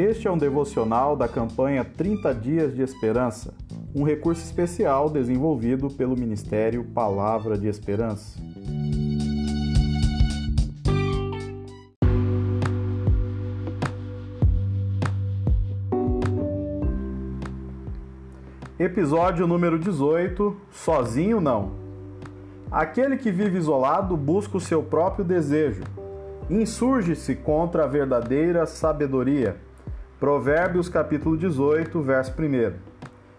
Este é um devocional da campanha 30 Dias de Esperança, um recurso especial desenvolvido pelo Ministério Palavra de Esperança. Episódio número 18: Sozinho não. Aquele que vive isolado busca o seu próprio desejo, insurge-se contra a verdadeira sabedoria Provérbios capítulo 18, verso 1.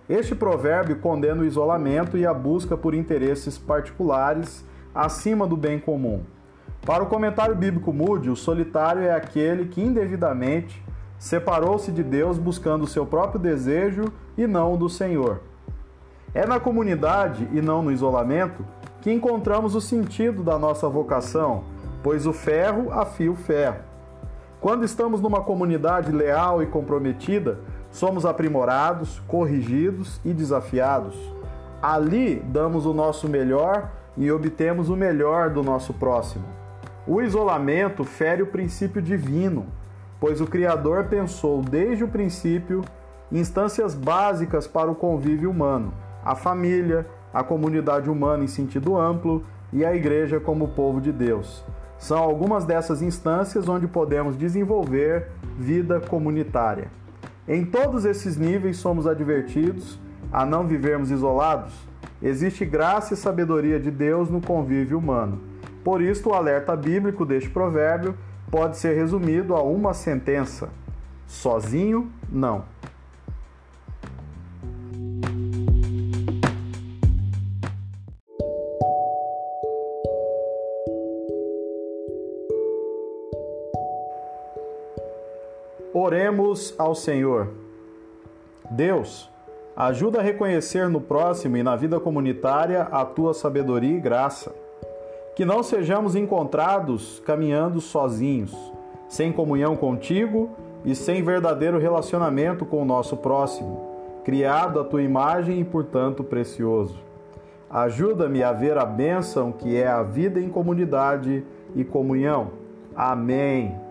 Este provérbio condena o isolamento e a busca por interesses particulares acima do bem comum. Para o comentário bíblico Moody, o solitário é aquele que indevidamente separou-se de Deus buscando o seu próprio desejo e não o do Senhor. É na comunidade e não no isolamento que encontramos o sentido da nossa vocação, pois o ferro afia o ferro. Quando estamos numa comunidade leal e comprometida, somos aprimorados, corrigidos e desafiados. Ali damos o nosso melhor e obtemos o melhor do nosso próximo. O isolamento fere o princípio divino, pois o Criador pensou desde o princípio instâncias básicas para o convívio humano: a família, a comunidade humana em sentido amplo e a igreja como povo de Deus. São algumas dessas instâncias onde podemos desenvolver vida comunitária. Em todos esses níveis somos advertidos a não vivermos isolados. Existe graça e sabedoria de Deus no convívio humano. Por isso, o alerta bíblico deste provérbio pode ser resumido a uma sentença: sozinho, não. Oremos ao Senhor. Deus, ajuda a reconhecer no próximo e na vida comunitária a tua sabedoria e graça. Que não sejamos encontrados caminhando sozinhos, sem comunhão contigo e sem verdadeiro relacionamento com o nosso próximo, criado à tua imagem e, portanto, precioso. Ajuda-me a ver a bênção que é a vida em comunidade e comunhão. Amém.